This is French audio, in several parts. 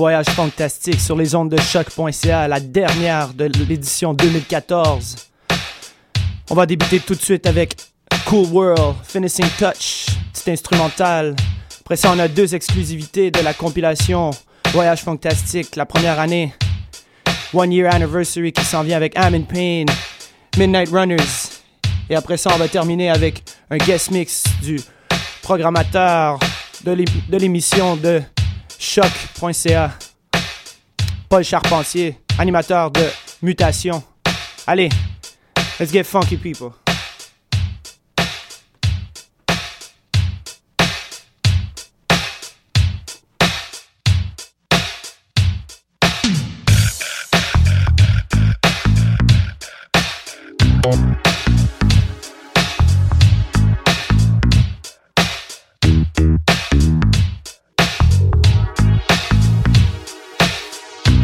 voyage fantastique sur les ondes de choc.ca, la dernière de l'édition 2014. On va débuter tout de suite avec Cool World, Finishing Touch, petit instrumental. Après ça, on a deux exclusivités de la compilation Voyage fantastique, la première année. One Year Anniversary qui s'en vient avec I'm in Pain, Midnight Runners. Et après ça, on va terminer avec un guest mix du programmateur de l'é- de l'émission de choc.ca. Paul Charpentier, animateur de Mutation. Allez, let's get funky people.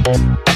Thank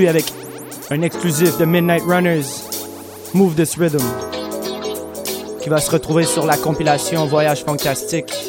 avec un exclusif de Midnight Runners, Move This Rhythm, qui va se retrouver sur la compilation Voyage Fantastique.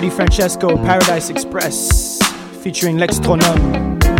Freddy Francesco, Paradise Express, featuring Lex Tronome.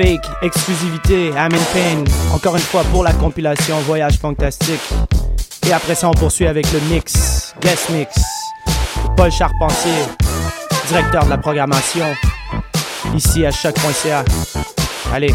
Exclusivité, Amen Pain, encore une fois pour la compilation Voyage Fantastique. Et après ça, on poursuit avec le mix, guest mix, Paul Charpentier, directeur de la programmation, ici à choc.ca. Allez.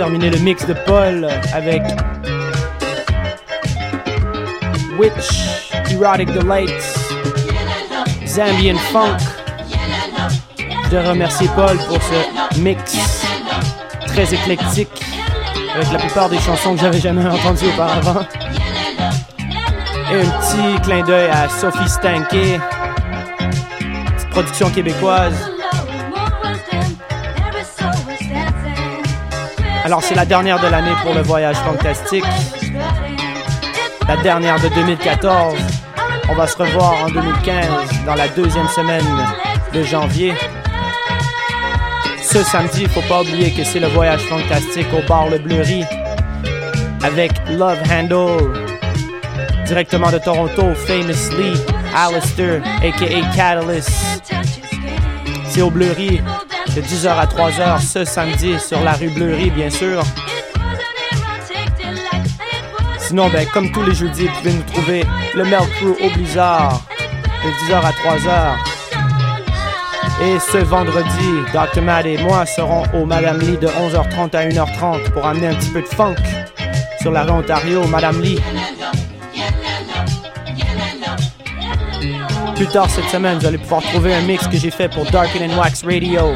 Terminer le mix de Paul avec Witch, Erotic Delights, Zambian Funk. Je remercier Paul pour ce mix très éclectique avec la plupart des chansons que j'avais jamais entendues auparavant. Et un petit clin d'œil à Sophie Stanké, production québécoise. Alors c'est la dernière de l'année pour le voyage fantastique, la dernière de 2014. On va se revoir en 2015 dans la deuxième semaine de janvier. Ce samedi, il faut pas oublier que c'est le voyage fantastique au bar Le Bleury avec Love Handle directement de Toronto, Famously, Alistair, aka Catalyst. C'est au Bleury de 10h à 3h ce samedi sur la rue Bleury, bien sûr. Sinon, ben, comme tous les jeudis, vous pouvez nous trouver le Mel Crew au Blizzard de 10h à 3h. Et ce vendredi, Dr. Matt et moi serons au Madame Lee de 11h30 à 1h30 pour amener un petit peu de funk sur la rue Ontario, Madame Lee. Plus tard cette semaine, vous allez pouvoir trouver un mix que j'ai fait pour Darken Wax Radio.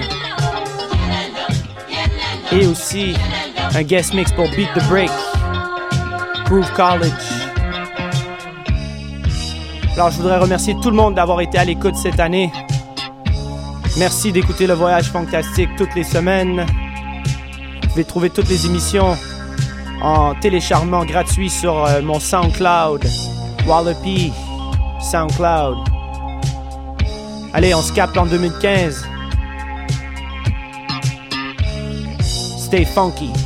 Et aussi un guest mix pour Beat the Break, Groove College. Alors je voudrais remercier tout le monde d'avoir été à l'écoute cette année. Merci d'écouter le voyage fantastique toutes les semaines. Vous pouvez trouver toutes les émissions en téléchargement gratuit sur euh, mon SoundCloud, Wallopy, SoundCloud. Allez, on se capte en 2015. Stay funky.